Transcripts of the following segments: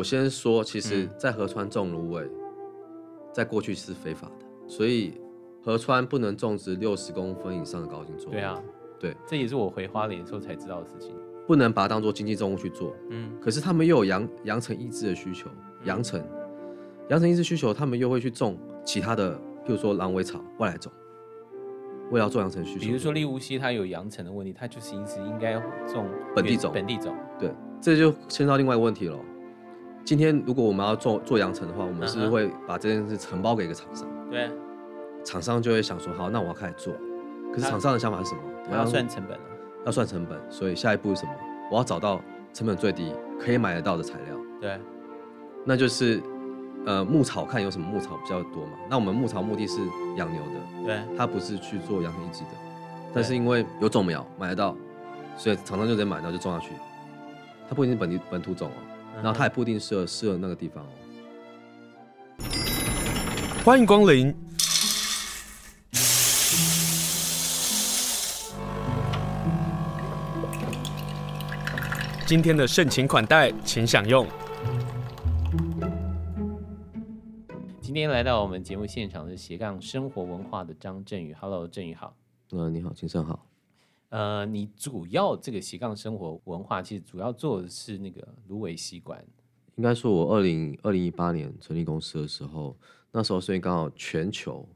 我先说，其实，在河川种芦苇，在过去是非法的，所以河川不能种植六十公分以上的高茎作物。对啊，对，这也是我回花莲的时候才知道的事情。不能把它当做经济作物去做。嗯，可是他们又有扬扬成抑制的需求，扬成，扬成抑制需求，他们又会去种其他的，譬如说狼尾草外来种。为了做扬成需求，比如说利乌溪它有扬成的问题，它就是因此应该种本地种。本地种，对，这就牵涉到另外一个问题了。今天如果我们要做做扬尘的话，我们是会把这件事承包给一个厂商。对，厂商就会想说，好，那我要开始做。可是厂商的想法是什么？我要算成本了。要算成本，所以下一步是什么？我要找到成本最低可以买得到的材料。对，那就是。呃，牧草看有什么牧草比较多嘛？那我们牧草目的是养牛的，对，它不是去做养殖抑制的。但是因为有种苗买得到，所以厂商就得买，然后就种下去。它不一定是本地本土种哦，然后它也不一定适合适合那个地方哦。欢迎光临，今天的盛情款待，请享用。今天来到我们节目现场的斜杠生活文化的张振宇，Hello，振宇好。呃，你好，金生好。呃，你主要这个斜杠生活文化，其实主要做的是那个芦苇吸管。应该说，我二零二零一八年成立公司的时候，那时候所以刚好全球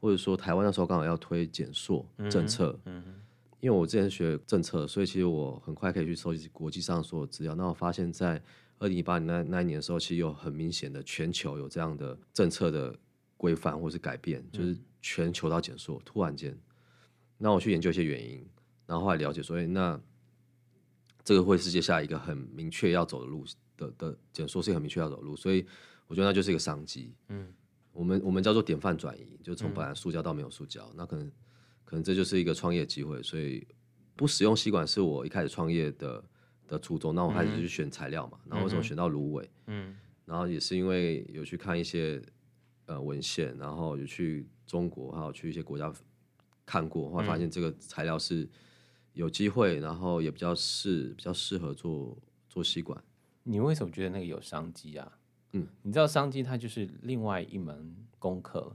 或者说台湾那时候刚好要推减塑政策。嗯，嗯，因为我之前学政策，所以其实我很快可以去收集国际上所有资料。那我发现，在二零一八年那那一年的时候，其实有很明显的全球有这样的政策的规范或是改变，就是全球到减塑，突然间，那我去研究一些原因，然后后来了解，所以那这个会是接下来一个很明确要走的路的的简说是很明确要走的路，所以我觉得那就是一个商机。嗯，我们我们叫做典范转移，就从本来塑胶到没有塑胶，那可能可能这就是一个创业机会，所以不使用吸管是我一开始创业的。的初衷，那我开始去选材料嘛，嗯、然后为什么选到芦苇？嗯，然后也是因为有去看一些呃文献，然后有去中国，还有去一些国家看过，后来发现这个材料是有机会，然后也比较适比较适合做做吸管。你为什么觉得那个有商机啊？嗯，你知道商机它就是另外一门功课。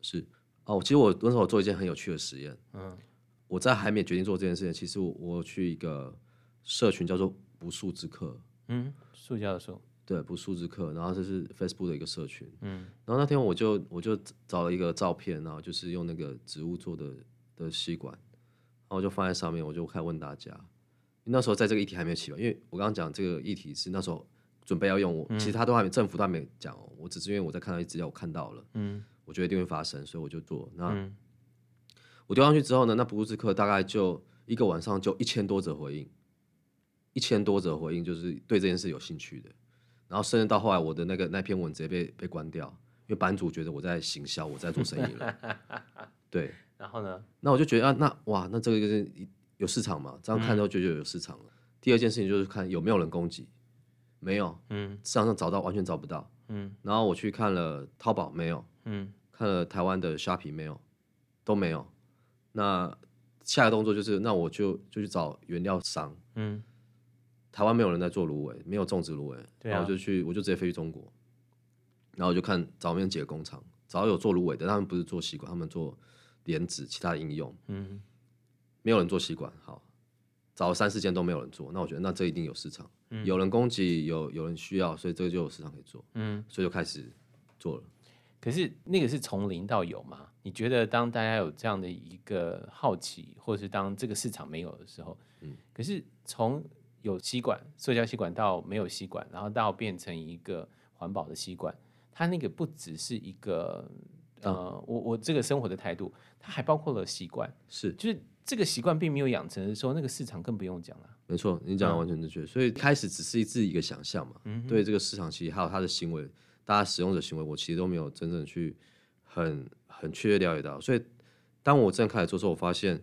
是哦，其实我那时候做一件很有趣的实验。嗯，我在还没决定做这件事情，其实我我去一个。社群叫做不速之客，嗯，塑胶的塑，对，不速之客。然后这是 Facebook 的一个社群，嗯，然后那天我就我就找了一个照片，然后就是用那个植物做的的吸管，然后我就放在上面，我就开始问大家。那时候在这个议题还没有起吧，因为我刚刚讲这个议题是那时候准备要用，我、嗯、其实他都还没政府都还没讲哦，我只是因为我在看到一资料，我看到了，嗯，我觉得一定会发生，所以我就做。那、嗯、我丢上去之后呢，那不塑之客大概就一个晚上就一千多则回应。一千多则回应，就是对这件事有兴趣的，然后甚至到后来，我的那个那篇文直接被被关掉，因为版主觉得我在行销，我在做生意了。对，然后呢？那我就觉得啊，那哇，那这个就是有市场嘛？这样看之后就觉得有市场了。嗯、第二件事情就是看有没有人攻击，没有，嗯，市场上找到完全找不到，嗯，然后我去看了淘宝，没有，嗯，看了台湾的虾皮，没有，都没有。那下一个动作就是，那我就就去找原料商，嗯。台湾没有人在做芦苇，没有种植芦苇，啊、然后我就去，我就直接飞去中国，然后我就看找那边几个工厂，找有做芦苇的，他们不是做吸管，他们做莲子其他的应用，嗯，没有人做吸管，好，找了三四间都没有人做，那我觉得那这一定有市场，嗯、有人供给，有有人需要，所以这个就有市场可以做，嗯，所以就开始做了。可是那个是从零到有吗？你觉得当大家有这样的一个好奇，或者是当这个市场没有的时候，嗯，可是从有吸管，塑胶吸管到没有吸管，然后到变成一个环保的吸管，它那个不只是一个呃，我我这个生活的态度，它还包括了习惯，是，就是这个习惯并没有养成的时候，那个市场更不用讲了。没错，你讲的完全正确。嗯、所以开始只是自己一个想象嘛，嗯、对这个市场其实还有它的行为，大家使用者行为，我其实都没有真正去很很确切了解到。所以当我真的开始做时候，我发现。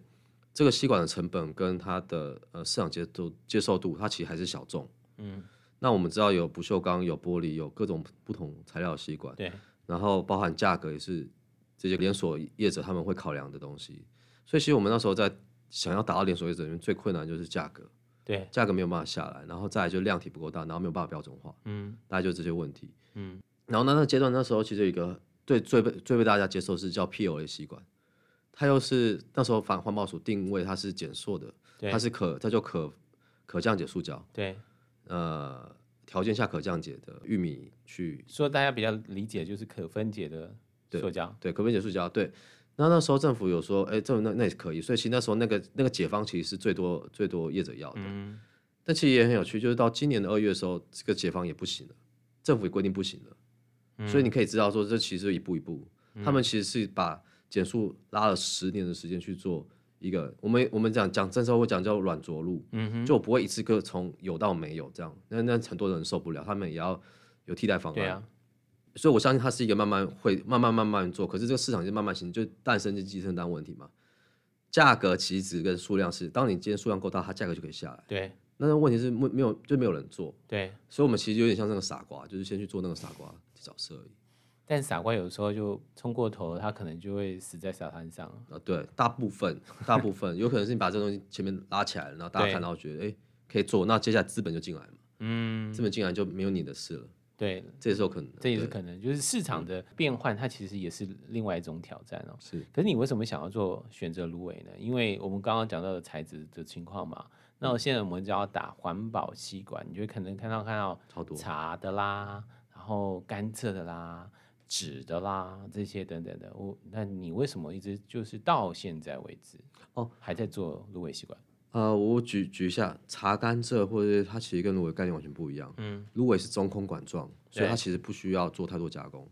这个吸管的成本跟它的呃市场接受接受度，它其实还是小众。嗯，那我们知道有不锈钢、有玻璃、有各种不同材料的吸管。对。然后包含价格也是这些连锁业者他们会考量的东西。所以其实我们那时候在想要达到连锁业者里面最困难的就是价格。对，价格没有办法下来，然后再来就量体不够大，然后没有办法标准化，嗯，大概就这些问题，嗯，然后那那个阶段那时候其实有一个最最被最被大家接受是叫 POA 吸管，它又是那时候反环保署定位它是减塑的，它是可它就可可降解塑胶，对，呃，条件下可降解的玉米去说大家比较理解就是可分解的塑胶，对，可分解塑胶，对。那那时候政府有说，哎、欸，这那那也可以，所以其实那时候那个那个解方其实是最多最多业者要的。嗯，但其实也很有趣，就是到今年的二月的时候，这个解方也不行了，政府也规定不行了。嗯、所以你可以知道说，这其实一步一步，嗯、他们其实是把减速拉了十年的时间去做一个。我们我们讲讲政策会讲叫软着陆，嗯哼，就不会一次个从有到没有这样，那那很多人受不了，他们也要有替代方案。对啊。所以，我相信它是一个慢慢会慢慢慢慢做，可是这个市场就慢慢形成，就诞生就鸡生蛋问题嘛。价格其实跟数量是，当你今天数量够大，它价格就可以下来。对。那问题是没没有就没有人做。对。所以，我们其实有点像那个傻瓜，就是先去做那个傻瓜角色而已。但傻瓜有时候就冲过头，他可能就会死在沙滩上。啊，对，大部分大部分有可能是你把这东西前面拉起来了，然后大家看到觉得哎可以做，那接下来资本就进来嘛。嗯。资本进来就没有你的事了。对，这也是有可能，这也是可能，就是市场的变换，它其实也是另外一种挑战哦。是，可是你为什么想要做选择芦苇呢？因为我们刚刚讲到的材质的情况嘛。那现在我们只要打环保吸管，你就可能看到看到茶的啦，然后甘蔗的啦、纸的啦这些等等的。我，那你为什么一直就是到现在为止哦还在做芦苇吸管？呃，我举举一下茶甘蔗，或者它其实跟芦苇概念完全不一样。嗯，芦苇是中空管状，所以它其实不需要做太多加工。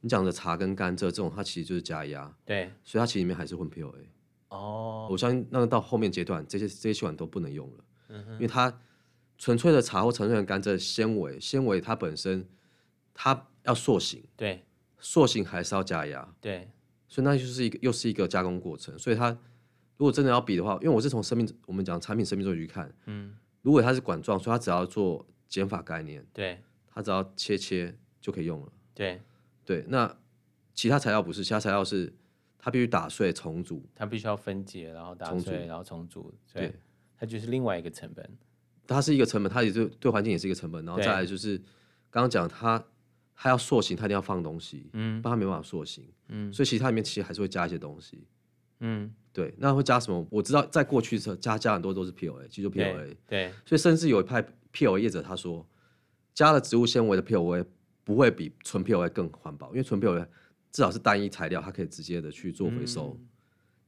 你讲的茶跟甘蔗这种，它其实就是加压。对，所以它其实里面还是混 POA。哦，我相信那个到后面阶段，这些这些吸管都不能用了。嗯哼，因为它纯粹的茶或纯粹的甘蔗纤维，纤维它本身它要塑形。对，塑形还是要加压。对，所以那就是一个又是一个加工过程，所以它。如果真的要比的话，因为我是从生命，我们讲产品生命周期去看，嗯，如果它是管状，所以它只要做减法概念，对，它只要切切就可以用了，对，对。那其他材料不是，其他材料是它必须打碎重组，它必须要分解，然后打碎，然后重组，对，它就是另外一个成本，它是一个成本，它也是对环境也是一个成本，然后再来就是刚刚讲它它要塑形，它一定要放东西，嗯，不然它没办法塑形，嗯，所以其实它里面其实还是会加一些东西。嗯，对，那会加什么？我知道在过去的时候加加很多都是 PLA，其实就 PLA 对。对，所以甚至有一派 PLA 业者他说，加了植物纤维的 POA 不会比纯 POA 更环保，因为纯 POA 至少是单一材料，它可以直接的去做回收。嗯、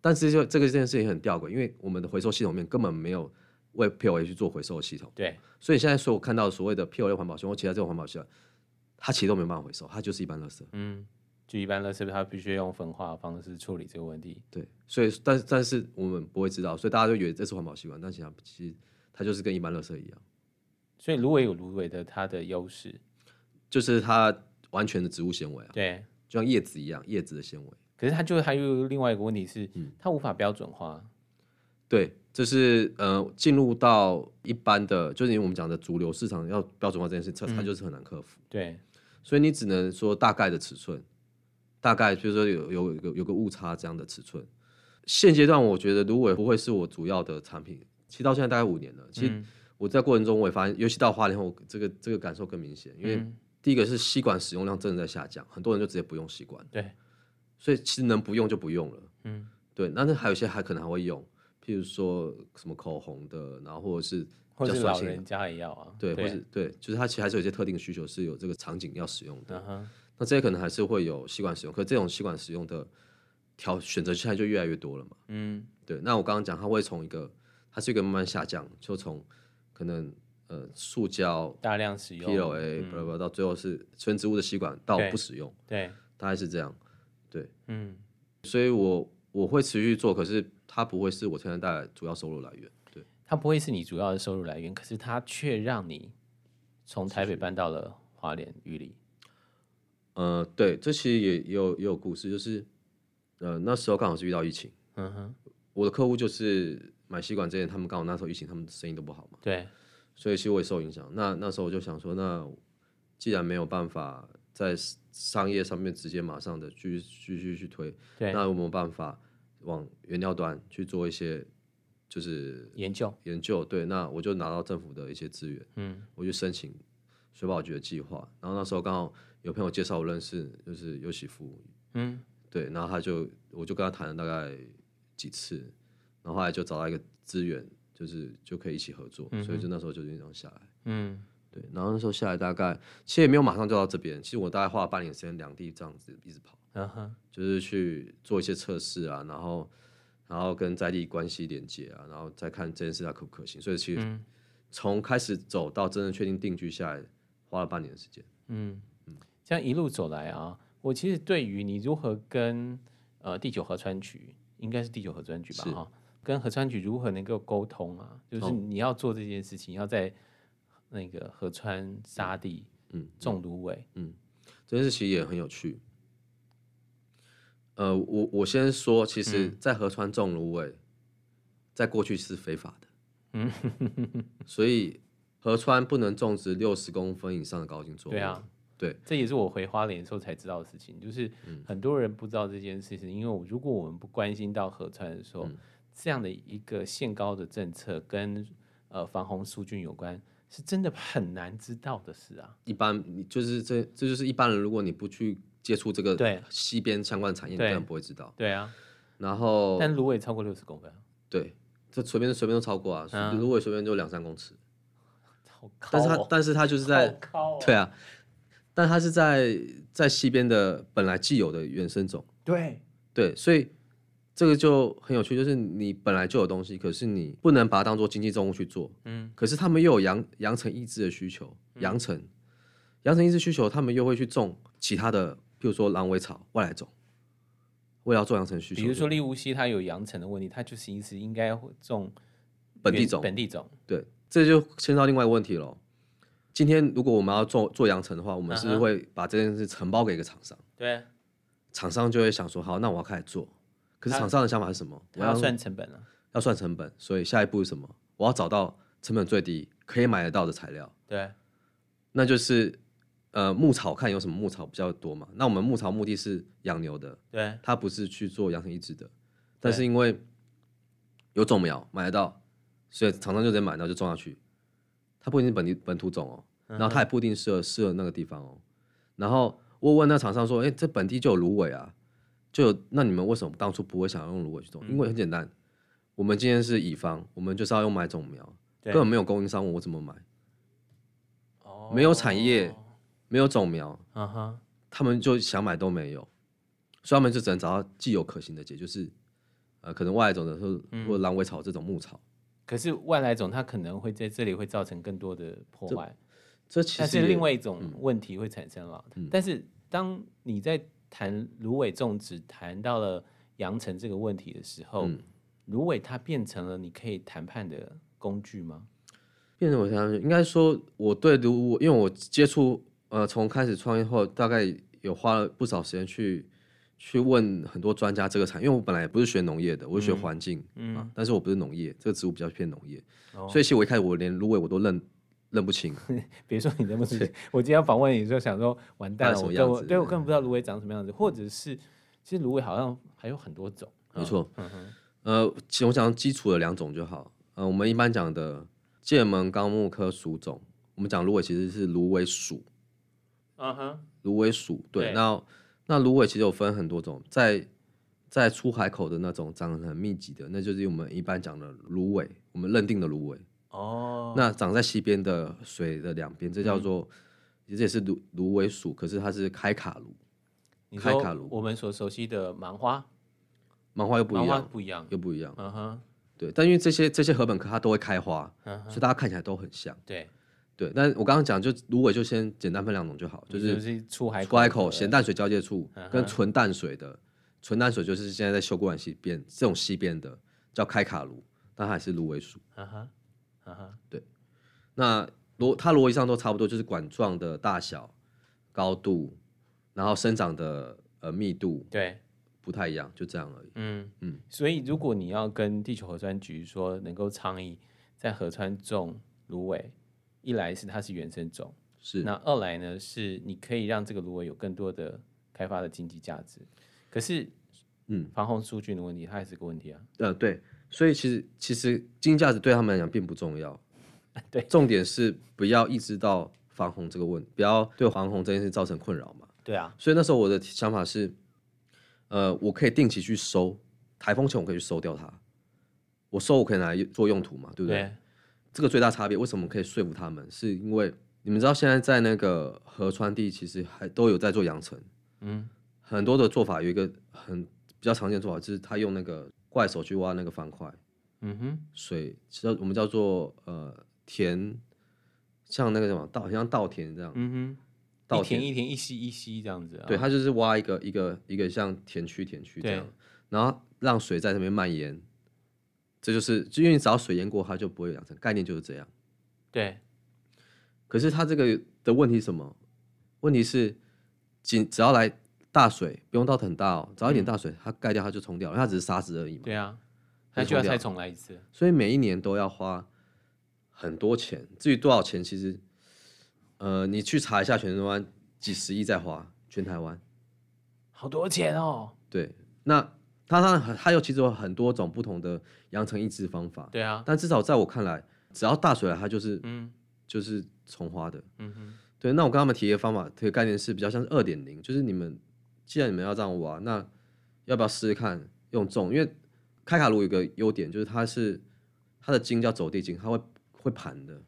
但是就这个这件事情很吊诡，因为我们的回收系统里面根本没有为 PLA 去做回收的系统。对，所以现在所有看到所谓的 POA 环保系统或其他这种环保系统，它其实都没办法回收，它就是一般垃圾。嗯。就一般垃圾，它必须用焚化的方式处理这个问题？对，所以但但是我们不会知道，所以大家就以为这是环保习惯，但其实其实它就是跟一般垃圾一样。所以芦苇有芦苇的它的优势，就是它完全的植物纤维啊，对，就像叶子一样，叶子的纤维。可是它就还有另外一个问题是，嗯，它无法标准化。对，就是呃，进入到一般的，就是因为我们讲的主流市场要标准化这件事，它它就是很难克服。嗯、对，所以你只能说大概的尺寸。大概就是说有有有个有个误差这样的尺寸，现阶段我觉得芦苇不会是我主要的产品。其实到现在大概五年了，其实我在过程中我也发现，尤其到花莲后，这个这个感受更明显。因为第一个是吸管使用量真的在下降，很多人就直接不用吸管。对，所以其实能不用就不用了。嗯，对。但是还有一些还可能还会用，譬如说什么口红的，然后或者是或者老人家也要啊。对，或是对，就是它其实还是有一些特定的需求是有这个场景要使用的。那这些可能还是会有吸管使用，可是这种吸管使用的挑选择现在就越来越多了嘛。嗯，对。那我刚刚讲，它会从一个，它是一个慢慢下降，就从可能呃塑胶大量使用 PLA，不不、嗯，到最后是纯植物的吸管到不使用，对，对大概是这样。对，嗯，所以我我会持续做，可是它不会是我现在带来主要收入来源。对，它不会是你主要的收入来源，可是它却让你从台北搬到了花莲玉里。呃，对，这其实也也有也有故事，就是，呃，那时候刚好是遇到疫情，嗯哼，我的客户就是买吸管这些，他们刚好那时候疫情，他们生意都不好嘛，对，所以其实我也受影响。那那时候我就想说，那既然没有办法在商业上面直接马上的继续继续去推，对，那有没有办法往原料端去做一些就是研究研究，对，那我就拿到政府的一些资源，嗯，我去申请水保局的计划，然后那时候刚好有朋友介绍我认识，就是尤喜夫，嗯，对，然后他就我就跟他谈了大概几次，然后后来就找到一个资源，就是就可以一起合作，嗯、所以就那时候就这样下来，嗯。对，然后那时候下来大概，其实也没有马上就到这边。其实我大概花了半年时间，两地这样子一直跑，uh. 就是去做一些测试啊，然后，然后跟在地关系连接啊，然后再看这件事它可不可行。所以其实从开始走到真正确定定居下来，花了半年的时间。嗯嗯，这样一路走来啊，我其实对于你如何跟呃第九河川局，应该是第九河川局吧，哈是，跟河川局如何能够沟通啊，就是你要做这件事情，要在。那个河川沙地，嗯，种芦苇，嗯，这件事其实也很有趣。呃，我我先说，其实，在河川种芦苇，在过去是非法的，嗯，所以河川不能种植六十公分以上的高茎作物。对啊，对，这也是我回花莲的时候才知道的事情，就是很多人不知道这件事情，因为如果我们不关心到河川的时候，这样的一个限高的政策跟呃防洪疏浚有关。是真的很难知道的事啊！一般你就是这，这就是一般人，如果你不去接触这个对溪边相关的产业，你根本不会知道。对啊，然后但芦苇超过六十公分，对，这随便随便都超过啊，芦苇随便就两三公尺，好高。但是它但是它就是在 对啊，但它是在在西边的本来既有的原生种，对对，所以。这个就很有趣，就是你本来就有东西，可是你不能把它当做经济作物去做。嗯，可是他们又有扬扬尘抑制的需求，扬尘、扬尘抑制需求，他们又会去种其他的，譬如说狼尾草外来种，为了做扬尘需求。比如说利乌溪，它有扬尘的问题，它就是意思应该种本地种。本地种，对，这就牵到另外一个问题了。今天如果我们要做做扬尘的话，我们是会把这件事承包给一个厂商。对，厂商就会想说，好，那我要开始做。可是厂商的想法是什么？我要算成本了，要算成本，所以下一步是什么？我要找到成本最低、可以买得到的材料。对，那就是呃牧草，看有什么牧草比较多嘛。那我们牧草目的是养牛的，对，它不是去做养成一只的。但是因为有种苗买得到，所以厂商就得买，然后就种下去。它不一定是本地本土种哦，然后它也不一定适合适合那个地方哦。然后我问那厂商说：“哎，这本地就有芦苇啊。”就那你们为什么当初不会想要用芦苇去种？嗯、因为很简单，我们今天是乙方，我们就是要用买种苗，根本没有供应商，我怎么买？哦，没有产业，没有种苗，啊、哈他们就想买都没有，所以他们就只能找到既有可行的解，就是呃，可能外来种的，或或狼尾草这种牧草。可是外来种它可能会在这里会造成更多的破坏，这其实是另外一种问题会产生了。嗯、但是当你在谈芦苇种植，谈到了扬尘这个问题的时候，芦苇、嗯、它变成了你可以谈判的工具吗？变成我想应该说，我对芦苇，因为我接触呃，从开始创业后，大概有花了不少时间去去问很多专家这个产业，因为我本来也不是学农业的，我是学环境，嗯，啊、但是我不是农业，这个植物比较偏农业，哦、所以其实我一开始我连芦苇我都认。认不清，别说你认不清。我今天要访问你，就想说完蛋了，我对我对我根本不知道芦苇长什么样子，或者是其实芦苇好像还有很多种。没错，呃，其实我讲基础的两种就好。呃，我们一般讲的界门纲目科属种，我们讲芦苇其实是芦苇属。嗯哼，芦苇属对。那那芦苇其实有分很多种，在在出海口的那种长得很密集的，那就是我们一般讲的芦苇，我们认定的芦苇。哦，那长在溪边的水的两边，这叫做，其实、嗯、也是芦芦苇属，可是它是开卡芦。开卡芦，我们所熟悉的芒花，芒花又不一样，不一样，又不一样。嗯哼，对，但因为这些这些禾本科它都会开花，所以大家看起来都很像。对，对。但我刚刚讲就芦苇就先简单分两种就好，就是出海出海口咸淡水交界处跟纯淡水的，纯淡水就是现在在秀姑峦溪边这种溪边的叫开卡芦，但它还是芦苇属。嗯哈。啊哈，对，那逻它逻辑上都差不多，就是管状的大小、高度，然后生长的呃密度，对，不太一样，就这样而已。嗯嗯，嗯所以如果你要跟地球核酸局说能够倡议在河川种芦苇，一来是它是原生种，是，那二来呢是你可以让这个芦苇有更多的开发的经济价值。可是，嗯，防洪疏浚的问题，它也是个问题啊。呃，对。所以其实其实经济价值对他们来讲并不重要。对，重点是不要意识到防洪这个问题，不要对防洪这件事造成困扰嘛。对啊，所以那时候我的想法是，呃，我可以定期去收台风前，我可以去收掉它。我收我可以拿来做用途嘛，对不对？对，这个最大差别，为什么可以说服他们？是因为你们知道现在在那个河川地其实还都有在做扬尘，嗯，很多的做法有一个很比较常见的做法，就是他用那个怪手去挖那个方块，嗯哼，水其实我们叫做呃田，像那个什么稻，像稻田这样，嗯哼，稻田。一田一溪一溪这样子，啊，对，他就是挖一个一个一个像田区田区这样，然后让水在那边蔓延。这就是，就因为你只要水淹过，它就不会养成。概念就是这样。对。可是它这个的问题是什么？问题是，仅只要来大水，不用到很大哦，只要一点大水，它盖掉它就冲掉了，它只是沙子而已嘛。对啊。它就要再重来一次。所以每一年都要花很多钱。至于多少钱，其实，呃，你去查一下，全台湾几十亿在花，全台湾。好多钱哦。对，那。它它它有其实有很多种不同的扬尘抑制方法，对啊，但至少在我看来，只要大水来，它就是嗯，就是从花的，嗯哼，对。那我跟他们提的方法，这个概念是比较像是二点零，就是你们既然你们要这样挖，那要不要试试看用重？因为开卡炉有一个优点，就是它是它的茎叫走地茎，它会会盘的，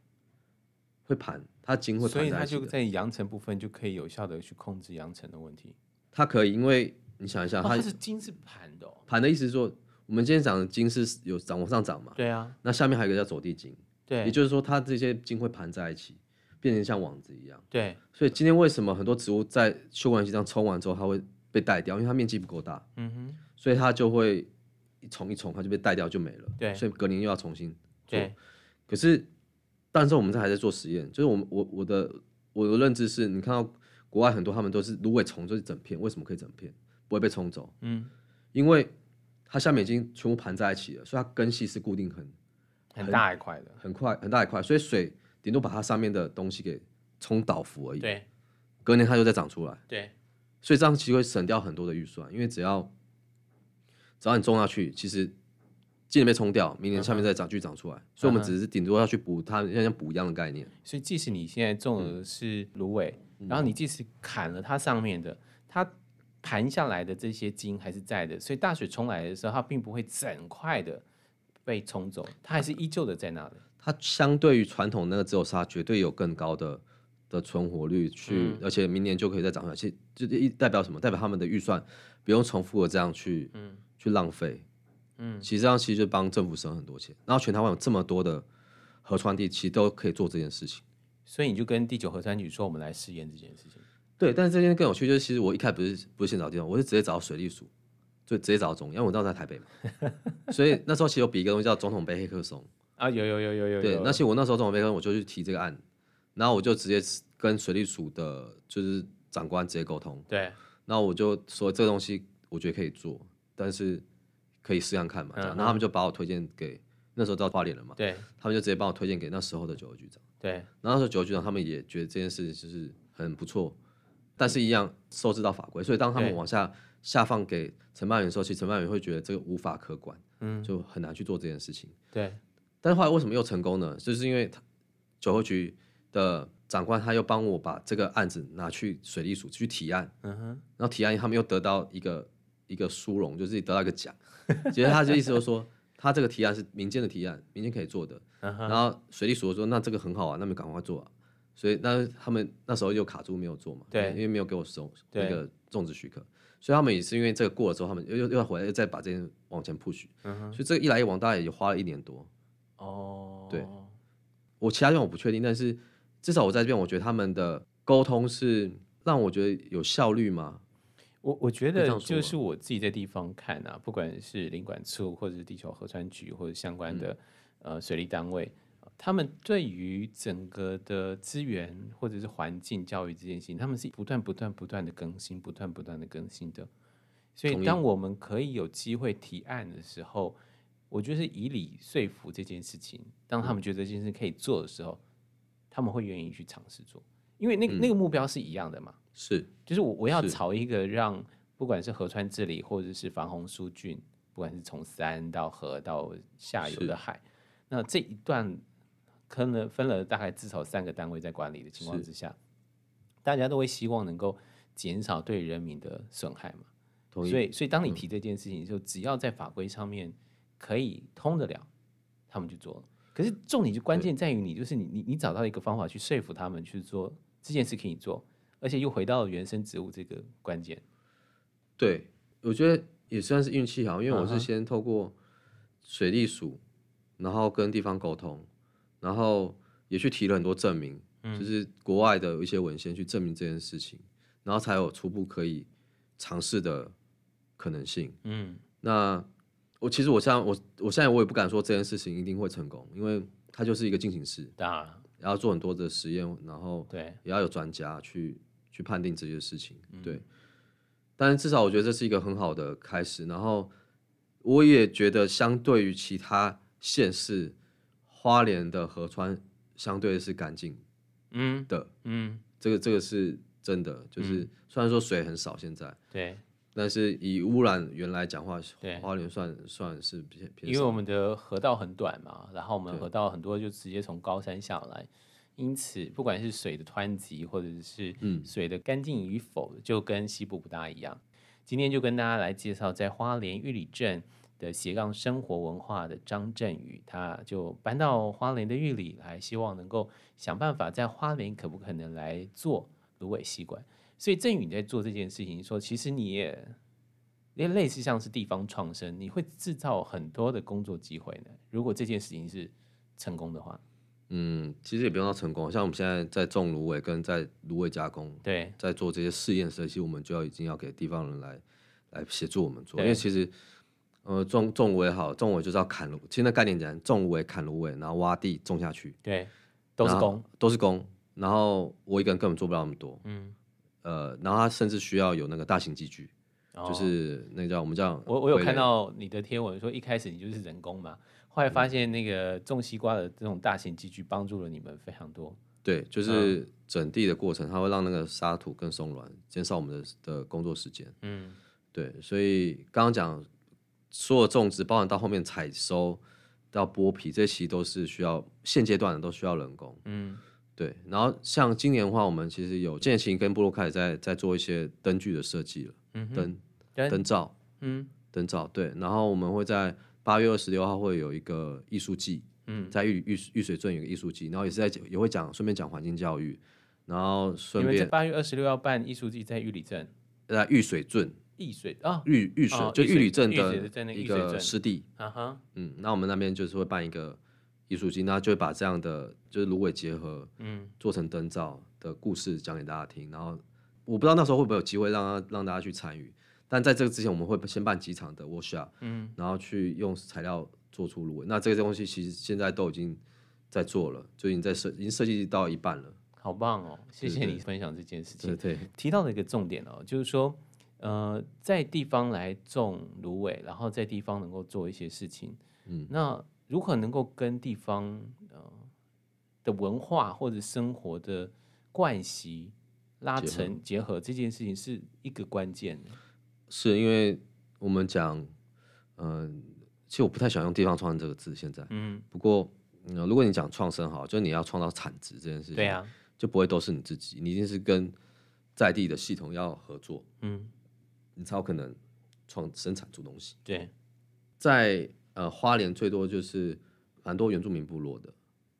会盘，它茎会盘，所以它就在扬尘部分就可以有效的去控制扬尘的问题。它可以，因为。你想一下，它是金是盘的，盘的意思是说，我们今天讲的金是有涨往上涨嘛？对啊。那下面还有一个叫走地金，对，也就是说，它这些金会盘在一起，变成像网子一样。对。所以今天为什么很多植物在休管期这样冲完之后，它会被带掉？因为它面积不够大。嗯哼。所以它就会一冲一冲，它就被带掉就没了。对。所以隔年又要重新做。对。可是，但是我们这还在做实验，就是我们我我的我的认知是，你看到国外很多他们都是芦苇丛就是整片，为什么可以整片？不会被冲走，嗯，因为它下面已经全部盘在一起了，所以它根系是固定很很大一块的，很快很大一块，所以水顶多把它上面的东西给冲倒伏而已。对，隔年它就再长出来。对，所以这样其实会省掉很多的预算，因为只要只要你种下去，其实今年被冲掉，明年下面再长继续长出来，嗯、所以我们只是顶多要去补它，像像补一样的概念。所以即使你现在种的是芦苇，嗯、然后你即使砍了它上面的，它。盘下来的这些金还是在的，所以大水冲来的时候，它并不会整块的被冲走，它还是依旧的在那里。它相对于传统那个只有沙，绝对有更高的的存活率去，嗯、而且明年就可以再长出来。其实就一代表什么？代表他们的预算不用重复的这样去，嗯、去浪费。嗯，其实这样其实就帮政府省很多钱。然后全台湾有这么多的河川地，其实都可以做这件事情。所以你就跟第九河川局说，我们来试验这件事情。对，但是这件更有趣，就是其实我一开始不是不是先找地方，我是直接找水利署，就直接找总，因为我知道在台北嘛，所以那时候其实有比一个东西叫总统杯黑客松啊，有有有有有，对，那其实我那时候总统杯黑客松，我就去提这个案，然后我就直接跟水利署的就是长官直接沟通，对，然后我就说这个东西我觉得可以做，但是可以试试看嘛，然后他们就把我推荐给那时候到花莲了嘛，对，他们就直接帮我推荐给那时候的九和局长，对，然后那时候九和局长他们也觉得这件事就是很不错。但是，一样受制到法规，所以当他们往下下放给承办员的时候，其实承办员会觉得这个无法可管，嗯，就很难去做这件事情。对。但是后来为什么又成功呢？就是因为九和局的长官他又帮我把这个案子拿去水利署去提案，嗯哼，然后提案他们又得到一个一个殊荣，就是得到一个奖。其实他的意思就是说，他这个提案是民间的提案，民间可以做的。然后水利署说，那这个很好啊，那么赶快做啊。所以，那他们那时候又卡住没有做嘛？对，因为没有给我种那个种植许可，所以他们也是因为这个过了之后，他们又又要回来，又再把这件往前 push。嗯哼。所以这个一来一往，大概也花了一年多。哦。对。我其他地方我不确定，但是至少我在这边，我觉得他们的沟通是让我觉得有效率吗？我我觉得就是我自己在地方看啊，不管是领管处，或者是地球河川局，或者相关的、嗯、呃水利单位。他们对于整个的资源或者是环境教育这件事情，他们是不断不断不断的更新，不断不断的更新的。所以，当我们可以有机会提案的时候，我觉得是以理说服这件事情。当他们觉得这件事可以做的时候，他们会愿意去尝试做，因为那个那个目标是一样的嘛。是，就是我我要朝一个让不管是河川治理或者是防洪疏浚不管是从山到河到下游的海，那这一段可能分了大概至少三个单位在管理的情况之下，大家都会希望能够减少对人民的损害嘛。所以，所以当你提这件事情，就只要在法规上面可以通得了，他们就做了。可是重点就关键在于你，就是你你你找到一个方法去说服他们去做这件事可以做，而且又回到了原生植物这个关键。对，我觉得也算是运气好，因为我是先透过水利署，然后跟地方沟通，然后也去提了很多证明，就是国外的一些文献去证明这件事情，然后才有初步可以尝试的可能性。嗯，那。我其实我现在我我现在我也不敢说这件事情一定会成功，因为它就是一个进行式，当然要做很多的实验，然后对也要有专家去去判定这些事情，对。但是至少我觉得这是一个很好的开始，然后我也觉得相对于其他县市，花莲的河川相对是干净，嗯的，嗯，这个这个是真的，就是虽然说水很少现在，对。但是以污染源来讲话，花莲算算是比较偏。因为我们的河道很短嘛，然后我们河道很多就直接从高山下来，因此不管是水的湍急或者是水的干净与否，就跟西部不大一样。今天就跟大家来介绍在花莲玉里镇的斜杠生活文化的张振宇，他就搬到花莲的玉里来，希望能够想办法在花莲可不可能来做芦苇吸管。所以振宇在做这件事情，说其实你也，也类似像是地方创生，你会制造很多的工作机会呢。如果这件事情是成功的话，嗯，其实也不用到成功，像我们现在在种芦苇跟在芦苇加工，对，在做这些试验设计，我们就要已经要给地方人来来协助我们做，因为其实呃种种芦苇好，种芦就是要砍芦，其实那概念简单，种芦苇砍芦苇，然后挖地种下去，对，都是工，都是工，然后我一个人根本做不了那么多，嗯。呃，然后他甚至需要有那个大型机具，哦、就是那个叫我们叫我我有看到你的贴文说一开始你就是人工嘛，后来发现那个种西瓜的这种大型机具帮助了你们非常多。对，就是整地的过程，它会让那个沙土更松软，减少我们的的工作时间。嗯，对，所以刚刚讲所有种植，包含到后面采收到剥皮，这些都是需要现阶段的都需要人工。嗯。对，然后像今年的话，我们其实有建行跟部落开始在在做一些灯具的设计了，嗯、灯灯罩，嗯，灯罩，对，然后我们会在八月二十六号会有一个艺术季，嗯，在玉玉玉水镇有个艺术季，然后也是在也会讲顺便讲环境教育，然后顺便八月二十六要办艺术季在玉里镇，在玉水镇，玉水啊，玉玉水就玉里镇的一个湿地，啊哈，嗯，那我们那边就是会办一个。艺术季，那就会把这样的就是芦苇结合，嗯，做成灯罩的故事讲给大家听。然后我不知道那时候会不会有机会让让大家去参与，但在这个之前，我们会先办几场的 workshop，嗯，然后去用材料做出芦苇。那这个东西其实现在都已经在做了，就已经在设，已经设计到一半了。好棒哦！谢谢你分享这件事情。对，对，对，提到了一个重点哦，就是说，呃，在地方来种芦苇，然后在地方能够做一些事情，嗯，那。如何能够跟地方呃的文化或者生活的惯习拉成结合，这件事情是一个关键。是因为我们讲，嗯、呃，其实我不太喜欢用“地方创生”这个字。现在，嗯，不过，呃、如果你讲创生好，就是你要创造产值这件事情，对啊，就不会都是你自己，你一定是跟在地的系统要合作，嗯，你才有可能创生产出东西。对，在。呃，花莲最多就是蛮多原住民部落的，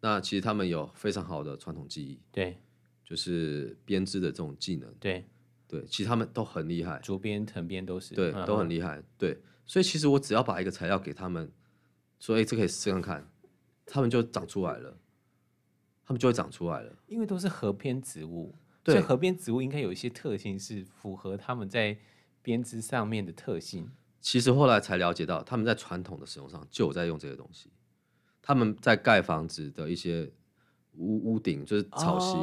那其实他们有非常好的传统技艺，对，就是编织的这种技能，对，对，其实他们都很厉害，竹编、藤编都是，对，都很厉害，对，所以其实我只要把一个材料给他们，说，哎，这可以试看看，他们就长出来了，他们就会长出来了，因为都是河边植物，对，所以河边植物应该有一些特性是符合他们在编织上面的特性。其实后来才了解到，他们在传统的使用上就有在用这些东西。他们在盖房子的一些屋屋顶，就是草席、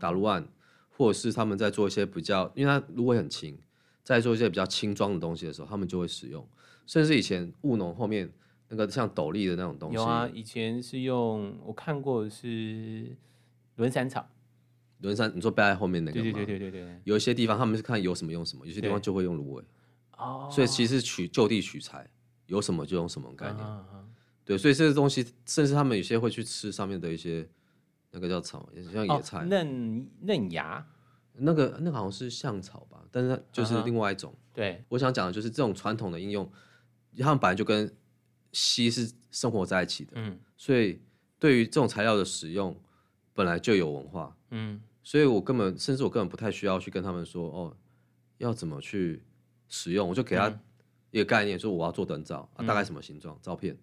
打卤案，或者是他们在做一些比较，因为它芦苇很轻，在做一些比较轻装的东西的时候，他们就会使用。甚至以前务农后面那个像斗笠的那种东西，有啊，以前是用我看过是轮伞草。轮山，你说背在后面那个吗？对对对对对对。有一些地方他们是看有什么用什么，有些地方就会用芦苇。所以其实取就地取材，有什么就用什么概念。啊啊对，所以这些东西，甚至他们有些会去吃上面的一些那个叫草，像野菜、哦、嫩嫩芽，那个那个好像是香草吧，但是它就是另外一种。啊、对，我想讲的就是这种传统的应用，他们本来就跟西是生活在一起的，嗯，所以对于这种材料的使用，本来就有文化，嗯，所以我根本甚至我根本不太需要去跟他们说哦，要怎么去使用，我就给他一个概念，说我要做灯罩啊，大概什么形状，照片。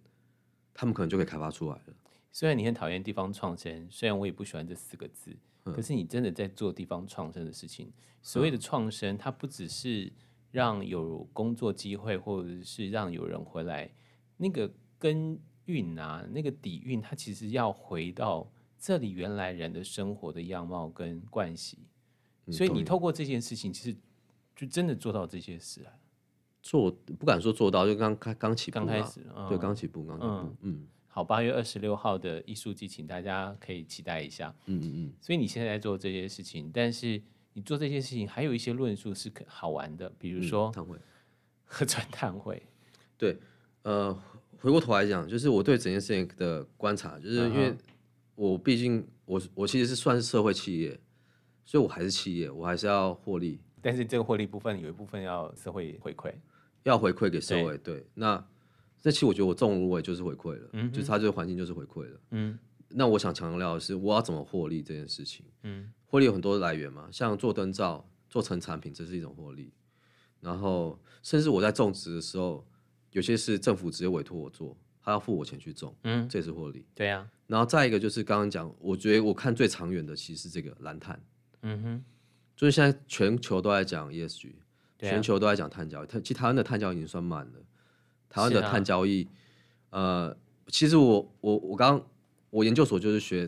他们可能就可以开发出来了。虽然你很讨厌地方创生，虽然我也不喜欢这四个字，嗯、可是你真的在做地方创生的事情。所谓的创生，它不只是让有工作机会，或者是让有人回来，那个根蕴啊，那个底蕴，它其实要回到这里原来人的生活的样貌跟关系。所以你透过这件事情，其实就真的做到这些事啊。做不敢说做到，就刚开刚起步，刚开始，嗯、对，刚起步，刚起步，嗯，嗯好，八月二十六号的艺术季，请大家可以期待一下，嗯嗯嗯。所以你现在在做这些事情，但是你做这些事情还有一些论述是可好玩的，比如说摊会、合传摊会，对，呃，回过头来讲，就是我对整件事情的观察，就是因为我毕竟我我其实是算是社会企业，所以我还是企业，我还是要获利，但是这个获利部分有一部分要社会回馈。要回馈给社会，对，对，那这期我觉得我重无为就是回馈了，嗯，就是它这个环境就是回馈了，嗯，那我想强调的是，我要怎么获利这件事情，嗯，获利有很多来源嘛，像做灯罩、做成产品，这是一种获利，然后甚至我在种植的时候，有些是政府直接委托我做，他要付我钱去种，嗯，这也是获利，对呀，然后再一个就是刚刚讲，我觉得我看最长远的其实是这个蓝碳，嗯哼，就是现在全球都在讲 ESG。全球都在讲碳交易，其实台湾的碳交易已经算慢了。台湾的碳交易，啊、呃，其实我我我刚我研究所就是学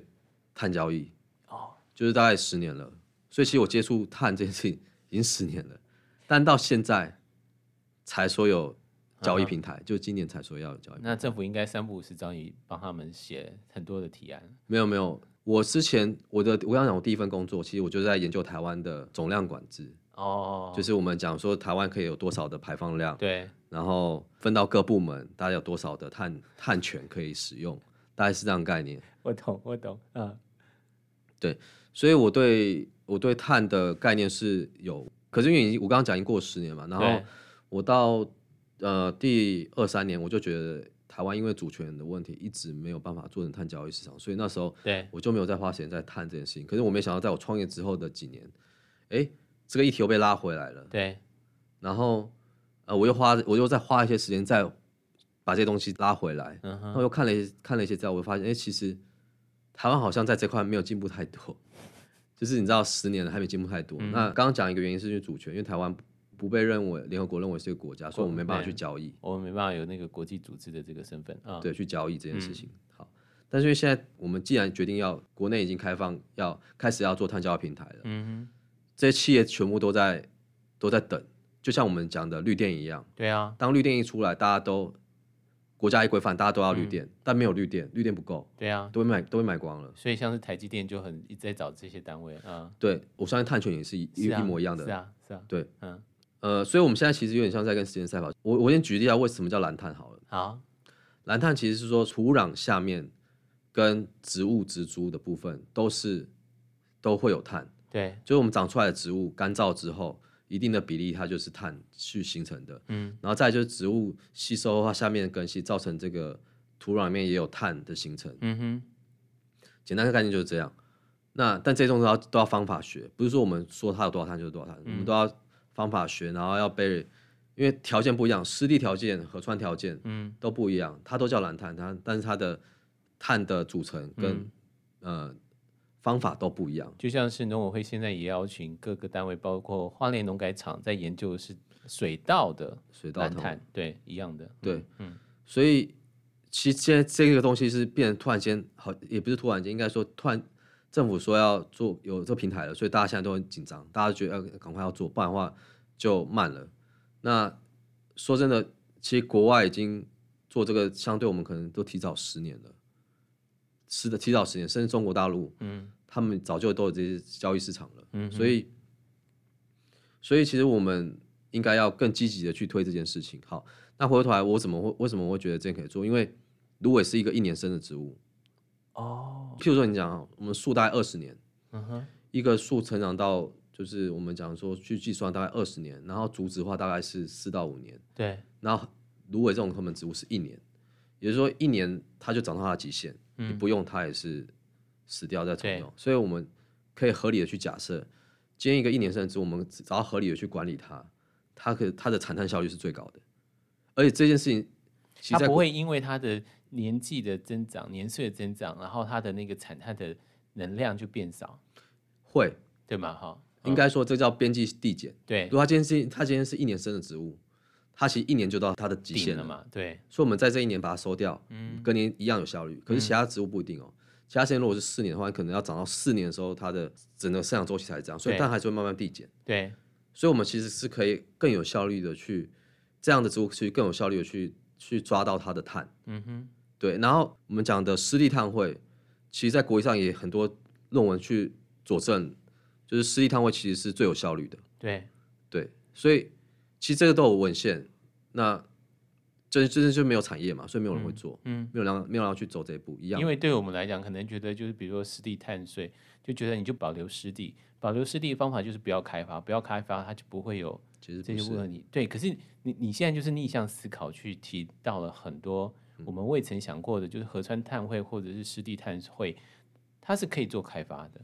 碳交易，哦，就是大概十年了，所以其实我接触碳这件事情已经十年了，但到现在才说有交易平台，嗯、就今年才说要有交易平台。那政府应该三不五时找你帮他们写很多的提案。没有没有，我之前我的我想讲我第一份工作，其实我就在研究台湾的总量管制。哦，oh, 就是我们讲说台湾可以有多少的排放量，对，然后分到各部门，大家有多少的碳碳权可以使用，大概是这样概念。我懂，我懂，嗯，对，所以我对我对碳的概念是有，可是因为我刚刚讲已经过十年嘛，然后我到对呃第二三年，我就觉得台湾因为主权的问题，一直没有办法做成碳交易市场，所以那时候对我就没有再花时间在碳这件事情。可是我没想到，在我创业之后的几年，哎。这个议题又被拉回来了，对，然后呃，我又花，我又再花一些时间再把这些东西拉回来，嗯哼，然后又看了一看了一些资料，我就发现，哎，其实台湾好像在这块没有进步太多，就是你知道，十年了还没进步太多。嗯、那刚刚讲一个原因是因为主权，因为台湾不被认为联合国认为是一个国家，所以我们没办法去交易，我们没办法有那个国际组织的这个身份啊，对，去交易这件事情。嗯、好，但是因为现在我们既然决定要国内已经开放，要开始要做碳交易平台了，嗯哼。这些企业全部都在都在等，就像我们讲的绿电一样。对啊，当绿电一出来，大家都国家一规范，大家都要绿电，嗯、但没有绿电，绿电不够。对啊，都被买，都被买光了。所以像是台积电就很一直在找这些单位啊。嗯、对，我相信碳权也是一一模一样的。是啊，是啊。对，嗯，呃，所以我们现在其实有点像在跟时间赛跑。我我先举例一下为什么叫蓝碳好了。好，蓝碳其实是说土壤下面跟植物植株的部分都是都会有碳。对，就是我们长出来的植物干燥之后，一定的比例它就是碳去形成的。嗯，然后再就是植物吸收的话，下面的根系造成这个土壤里面也有碳的形成。嗯哼，简单的概念就是这样。那但这种都要都要方法学，不是说我们说它有多少碳就是多少碳，嗯、我们都要方法学，然后要背，因为条件不一样，湿地条件、河川条件，嗯，都不一样，它都叫蓝碳，它但是它的碳的组成跟、嗯、呃。方法都不一样，就像是农委会现在也邀请各个单位，包括花莲农改场，在研究的是水稻的水稻碳，对，一样的，对，嗯，所以其实现在这个东西是变突然间好，也不是突然间，应该说突然政府说要做有这个平台了，所以大家现在都很紧张，大家觉得要赶快要做，不然的话就慢了。那说真的，其实国外已经做这个，相对我们可能都提早十年了。是的，提早十年，甚至中国大陆，嗯，他们早就都有这些交易市场了，嗯，所以，所以其实我们应该要更积极的去推这件事情。好，那回过头来，我怎么会为什么我会觉得这样可以做？因为芦苇是一个一年生的植物。哦，譬如说你讲，我们树大概二十年，嗯哼，一个树成长到就是我们讲说去计算大概二十年，然后竹子的话大概是四到五年，对，然后芦苇这种科本植物是一年，也就是说一年它就长到它的极限，嗯、你不用它也是死掉再重用，所以我们可以合理的去假设，今天一个一年生的植物，我们只要合理的去管理它，它可它的产碳效率是最高的，而且这件事情其实它不会因为它的年纪的增长、年岁的增长，然后它的那个产碳的能量就变少，会对吗？哈，应该说这叫边际递减。对，如果它今天是它今天是一年生的植物，它其实一年就到它的极限了嘛。对，所以我们在这一年把它收掉，嗯，隔年一样有效率。可是其他植物不一定哦、喔，其他时间如果是四年的话，可能要长到四年的时候，它的整个生长周期才这样，所以但还是会慢慢递减。对，所以我们其实是可以更有效率的去这样的植物，去更有效率的去去抓到它的碳。嗯哼。对，然后我们讲的湿地碳汇，其实，在国际上也很多论文去佐证，就是湿地碳汇其实是最有效率的。对，对，所以其实这个都有文献，那真真正就没有产业嘛，所以没有人会做，嗯，嗯没有人没有人要去走这一步一样。因为对我们来讲，可能觉得就是比如说湿地碳税，就觉得你就保留湿地，保留湿地的方法就是不要开发，不要开发，它就不会有这些问题。对，可是你你现在就是逆向思考，去提到了很多。我们未曾想过的，就是河川碳汇或者是湿地碳汇，它是可以做开发的。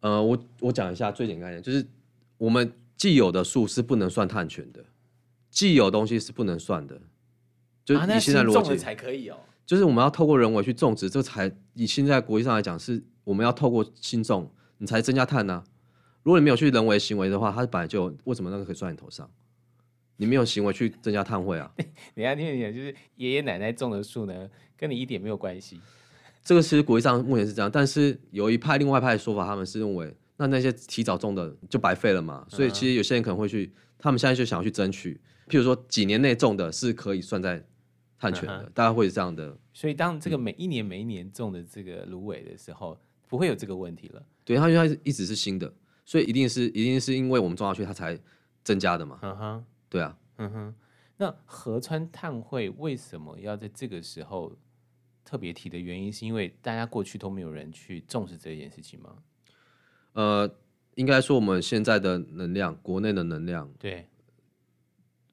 呃，我我讲一下最简单的，就是我们既有的树是不能算碳权的，既有东西是不能算的，就是你现在逻辑才可以哦。就是我们要透过人为去种植，这才以现在国际上来讲，是我们要透过新种，你才增加碳呢、啊。如果你没有去人为行为的话，它本来就为什么那个可以算你头上？你没有行为去增加碳汇啊？你看，听你讲，就是爷爷奶奶种的树呢，跟你一点没有关系。这个其实国际上目前是这样，但是有一派另外一派的说法，他们是认为那那些提早种的就白费了嘛。所以其实有些人可能会去，他们现在就想要去争取，譬如说几年内种的是可以算在碳权的，大概会是这样的。所以当这个每一年每一年种的这个芦苇的时候，不会有这个问题了。对，它因为它一直是新的，所以一定是一定是因为我们种下去，它才增加的嘛。嗯哼。对啊，嗯哼，那河川碳汇为什么要在这个时候特别提的原因，是因为大家过去都没有人去重视这件事情吗？呃，应该说我们现在的能量，国内的能量，对，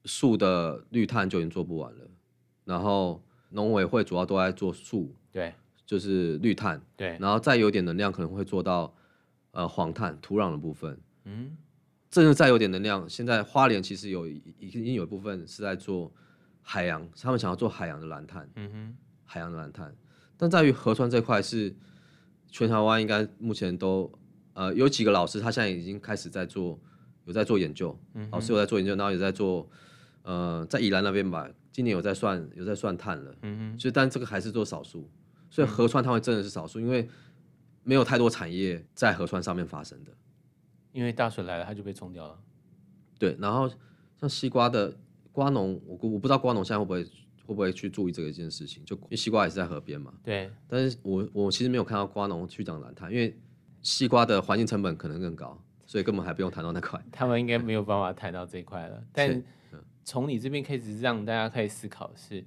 树的绿碳就已经做不完了，然后农委会主要都在做树，对，就是绿碳，对，然后再有点能量可能会做到呃黄碳土壤的部分，嗯。甚至再有点能量，现在花莲其实有已经有一部分是在做海洋，他们想要做海洋的蓝碳，嗯哼，海洋的蓝碳。但在于河川这块是全台湾应该目前都呃有几个老师，他现在已经开始在做有在做研究，嗯、老师有在做研究，然后也在做呃在宜兰那边吧，今年有在算有在算碳了，嗯哼，所以但这个还是做少数，所以河川它会真的是少数，因为没有太多产业在河川上面发生的。因为大水来了，它就被冲掉了。对，然后像西瓜的瓜农，我我不知道瓜农现在会不会会不会去注意这个一件事情，就因为西瓜也是在河边嘛。对。但是我我其实没有看到瓜农去讲蓝碳，因为西瓜的环境成本可能更高，所以根本还不用谈到那块。他们应该没有办法谈到这一块了。但从你这边开始，让大家开始思考是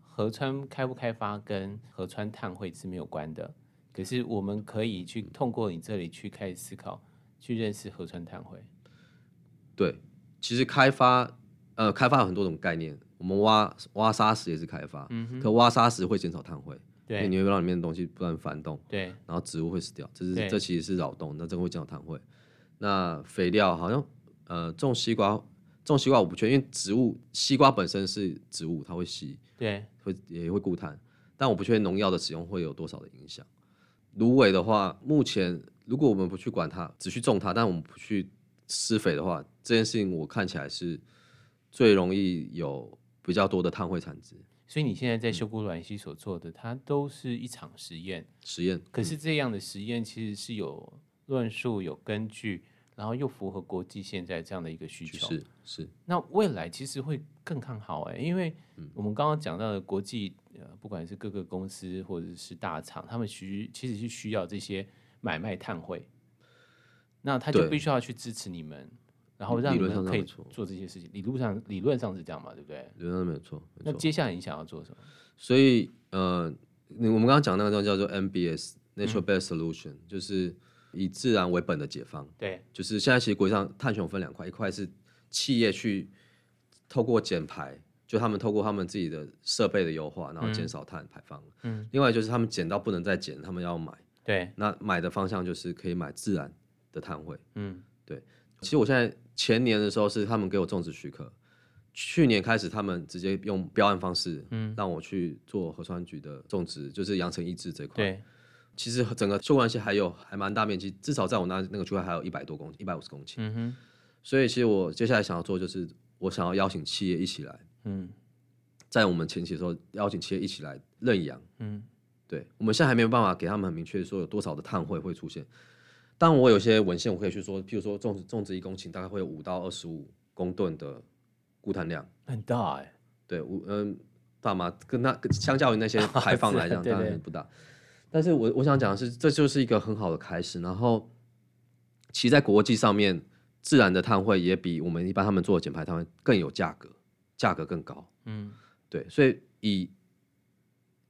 河川开不开发跟河川碳汇是没有关的，可是我们可以去通过你这里去开始思考。去认识河川碳汇，对，其实开发，呃，开发有很多种概念。我们挖挖沙石也是开发，可挖沙石会减少碳汇，对，因为你会让里面的东西不断翻动，对，然后植物会死掉，这是这其实是扰动，那这个会减少碳汇。那肥料好像，呃，种西瓜，种西瓜我不确定，因为植物西瓜本身是植物，它会吸，对，会也会固碳，但我不确定农药的使用会有多少的影响。芦苇的话，目前。如果我们不去管它，只去种它，但我们不去施肥的话，这件事情我看起来是最容易有比较多的碳汇产值。所以你现在在修古卵溪所做的，它都是一场实验。实验。可是这样的实验其实是有论述、有根据，然后又符合国际现在这样的一个需求。是是。那未来其实会更看好哎，因为我们刚刚讲到的国际呃，不管是各个公司或者是大厂，他们需其实是需要这些。买卖碳汇，那他就必须要去支持你们然后让你们可以做这些事情。理论上理论上是这样嘛，对不对？理论上没有错。那接下来你想要做什么？所以呃，我们刚刚讲那个东西叫做 NBS（Nature Based Solution），、嗯、就是以自然为本的解放。对，就是现在其实国际上碳权分两块，一块是企业去透过减排，就他们透过他们自己的设备的优化，然后减少碳排放。嗯。另外就是他们减到不能再减，他们要买。对。那买的方向就是可以买自然的碳汇。嗯。对。其实我现在前年的时候是他们给我种植许可。去年开始，他们直接用标案方式，嗯，让我去做核酸局的种植，就是养成抑制这块。对，其实整个秀姑峦溪还有还蛮大面积，至少在我那那个区块还有一百多公顷，一百五十公顷。嗯哼。所以其实我接下来想要做，就是我想要邀请企业一起来，嗯，在我们前期的时候邀请企业一起来认养，嗯，对，我们现在还没有办法给他们很明确说有多少的碳汇会出现，但我有些文献我可以去说，譬如说种种植一公顷大概会有五到二十五公吨的。固碳量很大哎、欸，对，五嗯，大嘛，跟那相较于那些 排放来讲，当然不大。但是我我想讲的是，这就是一个很好的开始。然后，其实在国际上面，自然的碳汇也比我们一般他们做的减排碳汇更有价格，价格更高。嗯，对，所以以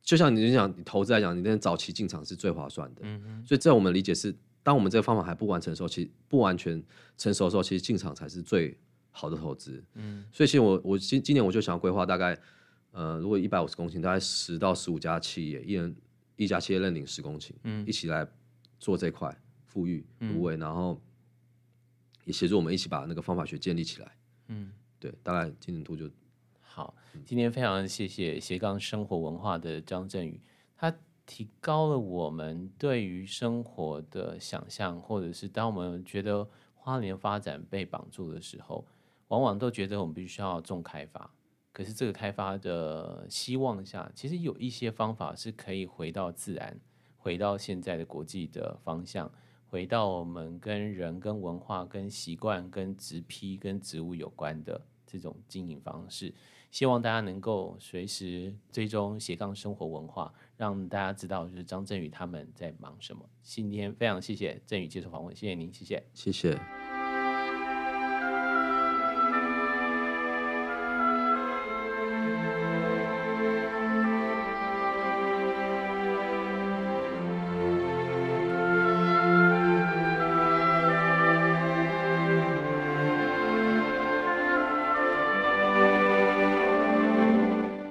就像你讲，你投资来讲，你那早期进场是最划算的。嗯哼，所以在我们理解是，当我们这个方法还不完成的时候，其实不完全成熟的时候，其实进场才是最。好的投资，嗯，所以其实我我今今年我就想要规划大概，呃，如果一百五十公顷，大概十到十五家企业，一人一家企业认领十公顷，嗯，一起来做这块富裕芦苇，然后也协助我们一起把那个方法学建立起来，嗯，对，大概今年度就好。今天非常谢谢斜杠生活文化的张振宇，他提高了我们对于生活的想象，或者是当我们觉得花莲发展被绑住的时候。往往都觉得我们必须要重开发，可是这个开发的希望下，其实有一些方法是可以回到自然，回到现在的国际的方向，回到我们跟人、跟文化、跟习惯、跟植批、跟植物有关的这种经营方式。希望大家能够随时追踪斜杠生活文化，让大家知道就是张振宇他们在忙什么。今天非常谢谢振宇接受访问，谢谢您，谢谢，谢谢。